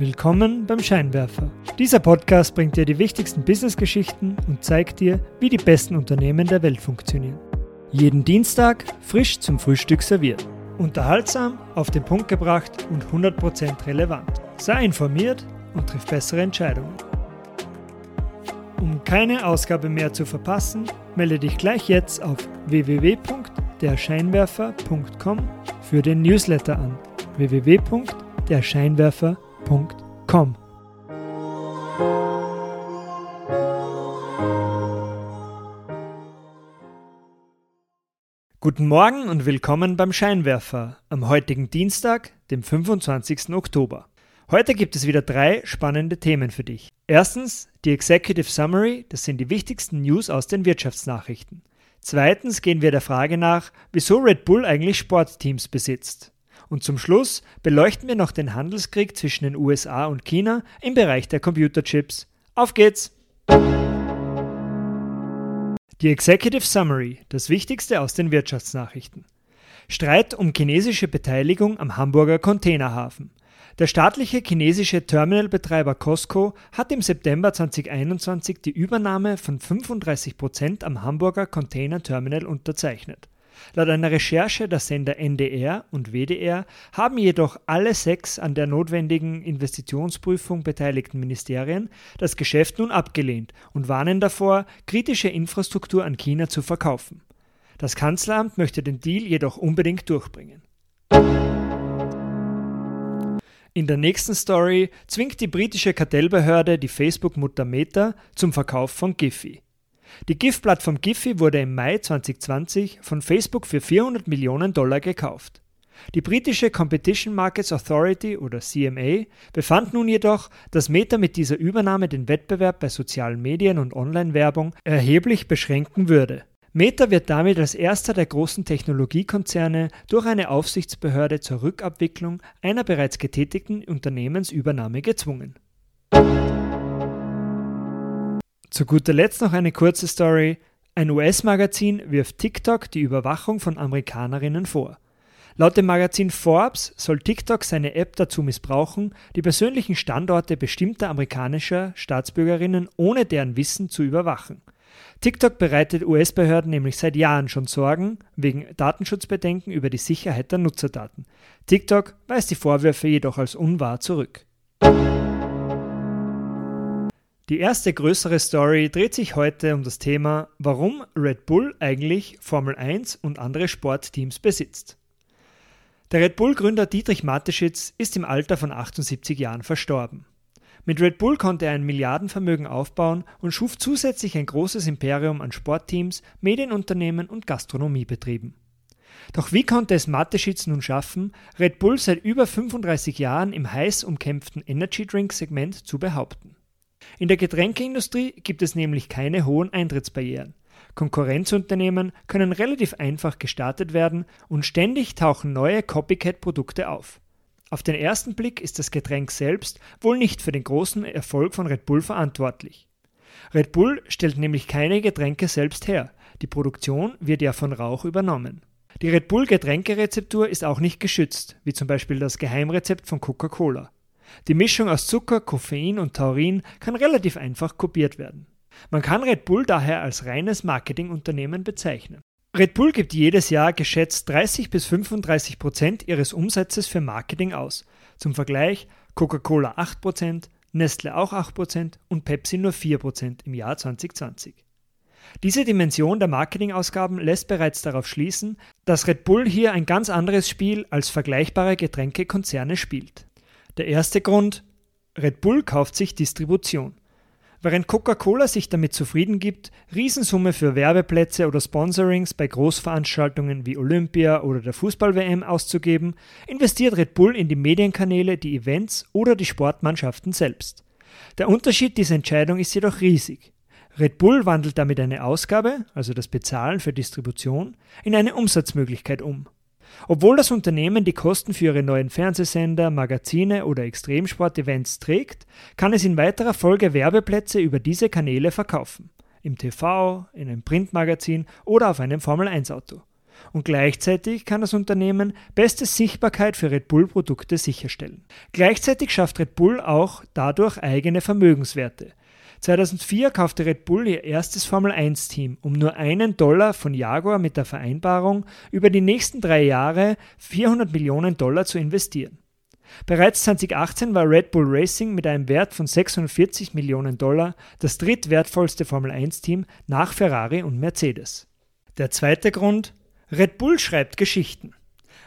Willkommen beim Scheinwerfer. Dieser Podcast bringt dir die wichtigsten Businessgeschichten und zeigt dir, wie die besten Unternehmen der Welt funktionieren. Jeden Dienstag frisch zum Frühstück serviert. Unterhaltsam, auf den Punkt gebracht und 100% relevant. Sei informiert und triff bessere Entscheidungen. Um keine Ausgabe mehr zu verpassen, melde dich gleich jetzt auf www.derscheinwerfer.com für den Newsletter an. www.derscheinwerfer.com Guten Morgen und willkommen beim Scheinwerfer am heutigen Dienstag, dem 25. Oktober. Heute gibt es wieder drei spannende Themen für dich. Erstens die Executive Summary, das sind die wichtigsten News aus den Wirtschaftsnachrichten. Zweitens gehen wir der Frage nach, wieso Red Bull eigentlich Sportteams besitzt. Und zum Schluss beleuchten wir noch den Handelskrieg zwischen den USA und China im Bereich der Computerchips. Auf geht's! Die Executive Summary, das Wichtigste aus den Wirtschaftsnachrichten. Streit um chinesische Beteiligung am Hamburger Containerhafen. Der staatliche chinesische Terminalbetreiber Costco hat im September 2021 die Übernahme von 35 Prozent am Hamburger Container Terminal unterzeichnet. Laut einer Recherche der Sender NDR und WDR haben jedoch alle sechs an der notwendigen Investitionsprüfung beteiligten Ministerien das Geschäft nun abgelehnt und warnen davor, kritische Infrastruktur an China zu verkaufen. Das Kanzleramt möchte den Deal jedoch unbedingt durchbringen. In der nächsten Story zwingt die britische Kartellbehörde die Facebook-Mutter Meta zum Verkauf von Giphy. Die GIF-Plattform Giphy wurde im Mai 2020 von Facebook für 400 Millionen Dollar gekauft. Die britische Competition Markets Authority oder CMA befand nun jedoch, dass Meta mit dieser Übernahme den Wettbewerb bei sozialen Medien und Online-Werbung erheblich beschränken würde. Meta wird damit als erster der großen Technologiekonzerne durch eine Aufsichtsbehörde zur Rückabwicklung einer bereits getätigten Unternehmensübernahme gezwungen. Zu guter Letzt noch eine kurze Story. Ein US-Magazin wirft TikTok die Überwachung von Amerikanerinnen vor. Laut dem Magazin Forbes soll TikTok seine App dazu missbrauchen, die persönlichen Standorte bestimmter amerikanischer Staatsbürgerinnen ohne deren Wissen zu überwachen. TikTok bereitet US-Behörden nämlich seit Jahren schon Sorgen wegen Datenschutzbedenken über die Sicherheit der Nutzerdaten. TikTok weist die Vorwürfe jedoch als unwahr zurück. Die erste größere Story dreht sich heute um das Thema, warum Red Bull eigentlich Formel 1 und andere Sportteams besitzt. Der Red Bull-Gründer Dietrich Mateschitz ist im Alter von 78 Jahren verstorben. Mit Red Bull konnte er ein Milliardenvermögen aufbauen und schuf zusätzlich ein großes Imperium an Sportteams, Medienunternehmen und Gastronomiebetrieben. Doch wie konnte es Mateschitz nun schaffen, Red Bull seit über 35 Jahren im heiß umkämpften Energy Drink Segment zu behaupten? In der Getränkeindustrie gibt es nämlich keine hohen Eintrittsbarrieren. Konkurrenzunternehmen können relativ einfach gestartet werden und ständig tauchen neue Copycat-Produkte auf. Auf den ersten Blick ist das Getränk selbst wohl nicht für den großen Erfolg von Red Bull verantwortlich. Red Bull stellt nämlich keine Getränke selbst her, die Produktion wird ja von Rauch übernommen. Die Red Bull Getränkerezeptur ist auch nicht geschützt, wie zum Beispiel das Geheimrezept von Coca-Cola. Die Mischung aus Zucker, Koffein und Taurin kann relativ einfach kopiert werden. Man kann Red Bull daher als reines Marketingunternehmen bezeichnen. Red Bull gibt jedes Jahr geschätzt 30 bis 35 Prozent ihres Umsatzes für Marketing aus. Zum Vergleich Coca-Cola 8 Prozent, Nestle auch 8 Prozent und Pepsi nur 4 Prozent im Jahr 2020. Diese Dimension der Marketingausgaben lässt bereits darauf schließen, dass Red Bull hier ein ganz anderes Spiel als vergleichbare Getränkekonzerne spielt. Der erste Grund Red Bull kauft sich Distribution. Während Coca-Cola sich damit zufrieden gibt, Riesensumme für Werbeplätze oder Sponsorings bei Großveranstaltungen wie Olympia oder der Fußball-WM auszugeben, investiert Red Bull in die Medienkanäle, die Events oder die Sportmannschaften selbst. Der Unterschied dieser Entscheidung ist jedoch riesig. Red Bull wandelt damit eine Ausgabe, also das Bezahlen für Distribution, in eine Umsatzmöglichkeit um. Obwohl das Unternehmen die Kosten für ihre neuen Fernsehsender, Magazine oder Extremsport-Events trägt, kann es in weiterer Folge Werbeplätze über diese Kanäle verkaufen. Im TV, in einem Printmagazin oder auf einem Formel-1-Auto. und gleichzeitig kann das Unternehmen beste Sichtbarkeit für Red Bull Produkte sicherstellen. Gleichzeitig schafft Red Bull auch dadurch eigene Vermögenswerte. 2004 kaufte Red Bull ihr erstes Formel-1-Team um nur einen Dollar von Jaguar mit der Vereinbarung, über die nächsten drei Jahre 400 Millionen Dollar zu investieren. Bereits 2018 war Red Bull Racing mit einem Wert von 640 Millionen Dollar das drittwertvollste Formel-1-Team nach Ferrari und Mercedes. Der zweite Grund, Red Bull schreibt Geschichten.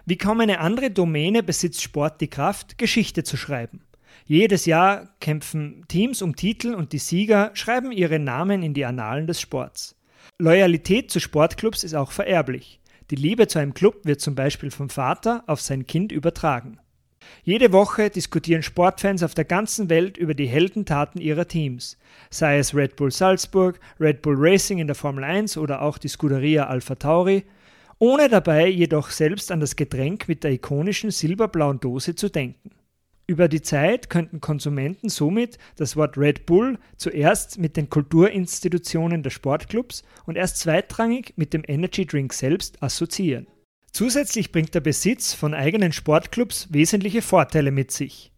Wie kaum eine andere Domäne besitzt Sport die Kraft, Geschichte zu schreiben. Jedes Jahr kämpfen Teams um Titel und die Sieger schreiben ihre Namen in die Annalen des Sports. Loyalität zu Sportclubs ist auch vererblich. Die Liebe zu einem Club wird zum Beispiel vom Vater auf sein Kind übertragen. Jede Woche diskutieren Sportfans auf der ganzen Welt über die Heldentaten ihrer Teams, sei es Red Bull Salzburg, Red Bull Racing in der Formel 1 oder auch die Scuderia Alpha Tauri, ohne dabei jedoch selbst an das Getränk mit der ikonischen silberblauen Dose zu denken. Über die Zeit könnten Konsumenten somit das Wort Red Bull zuerst mit den Kulturinstitutionen der Sportclubs und erst zweitrangig mit dem Energy Drink selbst assoziieren. Zusätzlich bringt der Besitz von eigenen Sportclubs wesentliche Vorteile mit sich.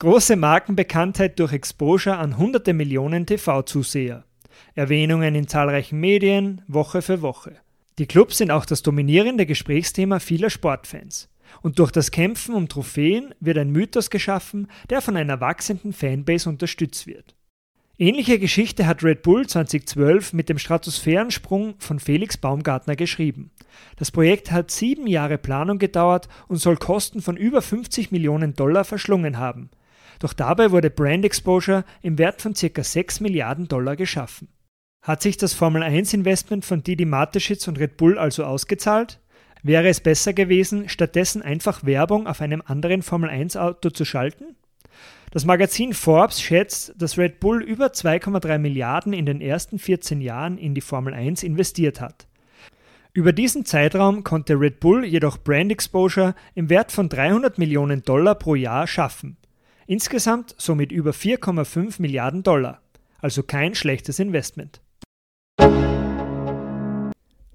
Große Markenbekanntheit durch Exposure an hunderte Millionen TV-Zuseher. Erwähnungen in zahlreichen Medien, Woche für Woche. Die Clubs sind auch das dominierende Gesprächsthema vieler Sportfans. Und durch das Kämpfen um Trophäen wird ein Mythos geschaffen, der von einer wachsenden Fanbase unterstützt wird. Ähnliche Geschichte hat Red Bull 2012 mit dem Stratosphärensprung von Felix Baumgartner geschrieben. Das Projekt hat sieben Jahre Planung gedauert und soll Kosten von über 50 Millionen Dollar verschlungen haben. Doch dabei wurde Brand Exposure im Wert von ca. 6 Milliarden Dollar geschaffen. Hat sich das Formel 1 Investment von Didi Mateschitz und Red Bull also ausgezahlt? Wäre es besser gewesen, stattdessen einfach Werbung auf einem anderen Formel-1-Auto zu schalten? Das Magazin Forbes schätzt, dass Red Bull über 2,3 Milliarden in den ersten 14 Jahren in die Formel 1 investiert hat. Über diesen Zeitraum konnte Red Bull jedoch Brand Exposure im Wert von 300 Millionen Dollar pro Jahr schaffen. Insgesamt somit über 4,5 Milliarden Dollar. Also kein schlechtes Investment.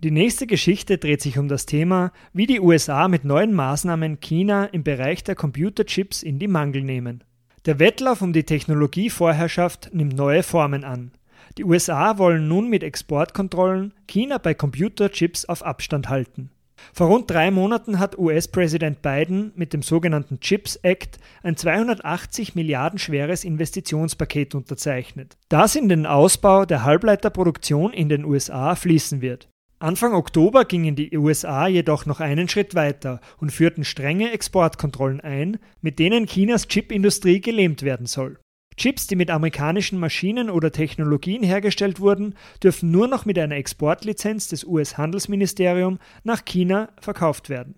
Die nächste Geschichte dreht sich um das Thema, wie die USA mit neuen Maßnahmen China im Bereich der Computerchips in die Mangel nehmen. Der Wettlauf um die Technologievorherrschaft nimmt neue Formen an. Die USA wollen nun mit Exportkontrollen China bei Computerchips auf Abstand halten. Vor rund drei Monaten hat US-Präsident Biden mit dem sogenannten CHIPS Act ein 280 Milliarden schweres Investitionspaket unterzeichnet, das in den Ausbau der Halbleiterproduktion in den USA fließen wird. Anfang Oktober gingen die USA jedoch noch einen Schritt weiter und führten strenge Exportkontrollen ein, mit denen Chinas Chipindustrie gelähmt werden soll. Chips, die mit amerikanischen Maschinen oder Technologien hergestellt wurden, dürfen nur noch mit einer Exportlizenz des US-Handelsministeriums nach China verkauft werden.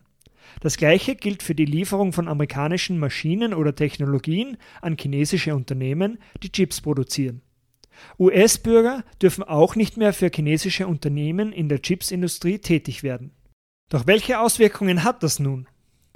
Das gleiche gilt für die Lieferung von amerikanischen Maschinen oder Technologien an chinesische Unternehmen, die Chips produzieren. US-Bürger dürfen auch nicht mehr für chinesische Unternehmen in der Chipsindustrie tätig werden. Doch welche Auswirkungen hat das nun?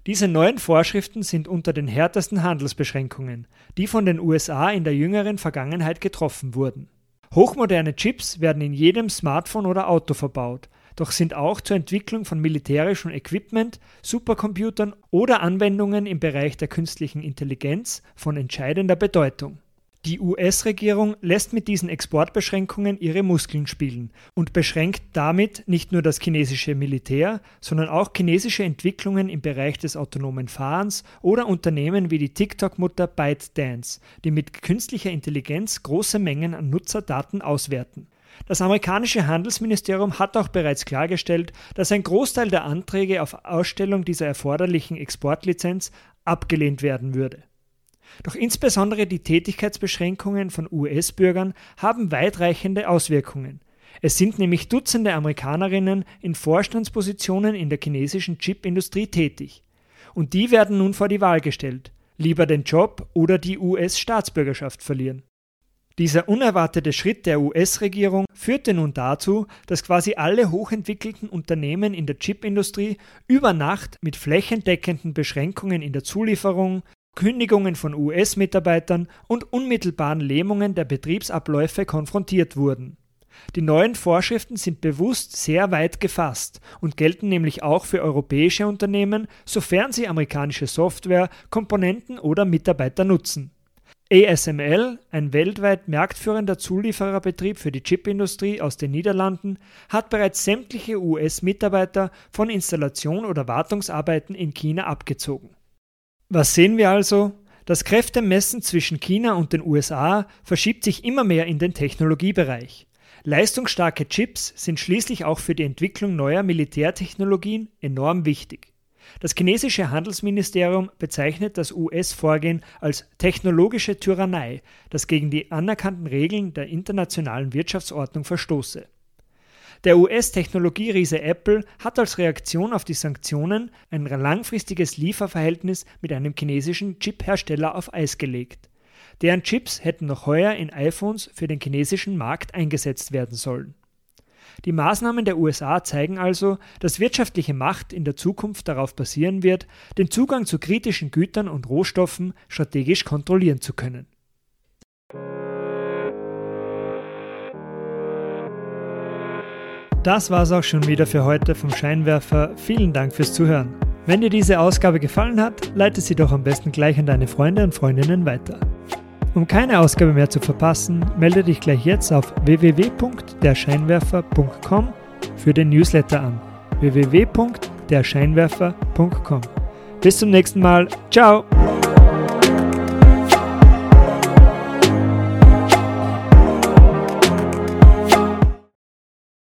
Diese neuen Vorschriften sind unter den härtesten Handelsbeschränkungen, die von den USA in der jüngeren Vergangenheit getroffen wurden. Hochmoderne Chips werden in jedem Smartphone oder Auto verbaut, doch sind auch zur Entwicklung von militärischem Equipment, Supercomputern oder Anwendungen im Bereich der künstlichen Intelligenz von entscheidender Bedeutung. Die US-Regierung lässt mit diesen Exportbeschränkungen ihre Muskeln spielen und beschränkt damit nicht nur das chinesische Militär, sondern auch chinesische Entwicklungen im Bereich des autonomen Fahrens oder Unternehmen wie die TikTok-Mutter ByteDance, die mit künstlicher Intelligenz große Mengen an Nutzerdaten auswerten. Das amerikanische Handelsministerium hat auch bereits klargestellt, dass ein Großteil der Anträge auf Ausstellung dieser erforderlichen Exportlizenz abgelehnt werden würde. Doch insbesondere die Tätigkeitsbeschränkungen von US-Bürgern haben weitreichende Auswirkungen. Es sind nämlich Dutzende Amerikanerinnen in Vorstandspositionen in der chinesischen Chipindustrie tätig. Und die werden nun vor die Wahl gestellt, lieber den Job oder die US-Staatsbürgerschaft verlieren. Dieser unerwartete Schritt der US-Regierung führte nun dazu, dass quasi alle hochentwickelten Unternehmen in der Chipindustrie über Nacht mit flächendeckenden Beschränkungen in der Zulieferung, Kündigungen von US-Mitarbeitern und unmittelbaren Lähmungen der Betriebsabläufe konfrontiert wurden. Die neuen Vorschriften sind bewusst sehr weit gefasst und gelten nämlich auch für europäische Unternehmen, sofern sie amerikanische Software, Komponenten oder Mitarbeiter nutzen. ASML, ein weltweit marktführender Zuliefererbetrieb für die Chipindustrie aus den Niederlanden, hat bereits sämtliche US-Mitarbeiter von Installation oder Wartungsarbeiten in China abgezogen. Was sehen wir also? Das Kräftemessen zwischen China und den USA verschiebt sich immer mehr in den Technologiebereich. Leistungsstarke Chips sind schließlich auch für die Entwicklung neuer Militärtechnologien enorm wichtig. Das chinesische Handelsministerium bezeichnet das US-Vorgehen als technologische Tyrannei, das gegen die anerkannten Regeln der internationalen Wirtschaftsordnung verstoße. Der US-Technologieriese Apple hat als Reaktion auf die Sanktionen ein langfristiges Lieferverhältnis mit einem chinesischen Chip-Hersteller auf Eis gelegt. Deren Chips hätten noch heuer in iPhones für den chinesischen Markt eingesetzt werden sollen. Die Maßnahmen der USA zeigen also, dass wirtschaftliche Macht in der Zukunft darauf basieren wird, den Zugang zu kritischen Gütern und Rohstoffen strategisch kontrollieren zu können. Das war's auch schon wieder für heute vom Scheinwerfer. Vielen Dank fürs Zuhören. Wenn dir diese Ausgabe gefallen hat, leite sie doch am besten gleich an deine Freunde und Freundinnen weiter. Um keine Ausgabe mehr zu verpassen, melde dich gleich jetzt auf www.derscheinwerfer.com für den Newsletter an. www.derscheinwerfer.com. Bis zum nächsten Mal. Ciao!